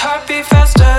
heartbeat faster.